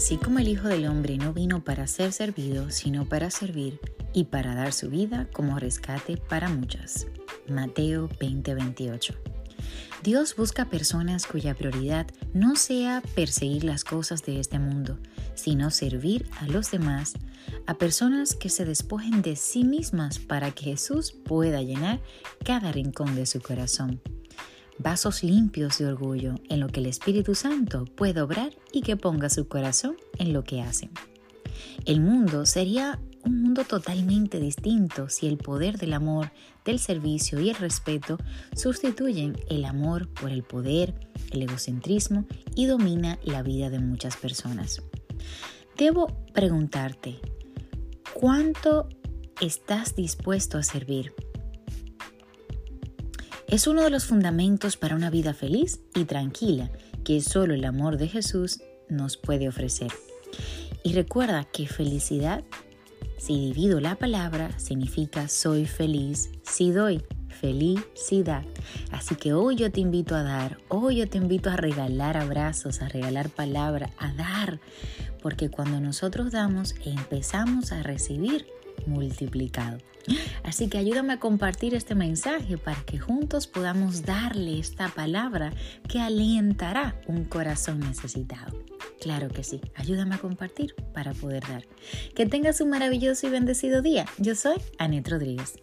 Así como el Hijo del Hombre no vino para ser servido, sino para servir y para dar su vida como rescate para muchas. Mateo 20:28. Dios busca personas cuya prioridad no sea perseguir las cosas de este mundo, sino servir a los demás, a personas que se despojen de sí mismas para que Jesús pueda llenar cada rincón de su corazón. Vasos limpios de orgullo en lo que el Espíritu Santo puede obrar y que ponga su corazón en lo que hace. El mundo sería un mundo totalmente distinto si el poder del amor, del servicio y el respeto sustituyen el amor por el poder, el egocentrismo y domina la vida de muchas personas. Debo preguntarte, ¿cuánto estás dispuesto a servir? Es uno de los fundamentos para una vida feliz y tranquila que solo el amor de Jesús nos puede ofrecer. Y recuerda que felicidad si divido la palabra, significa soy feliz si doy felicidad. Así que hoy yo te invito a dar, hoy yo te invito a regalar abrazos, a regalar palabra, a dar, porque cuando nosotros damos empezamos a recibir multiplicado. Así que ayúdame a compartir este mensaje para que juntos podamos darle esta palabra que alientará un corazón necesitado. Claro que sí, ayúdame a compartir para poder dar. Que tengas un maravilloso y bendecido día. Yo soy Anet Rodríguez.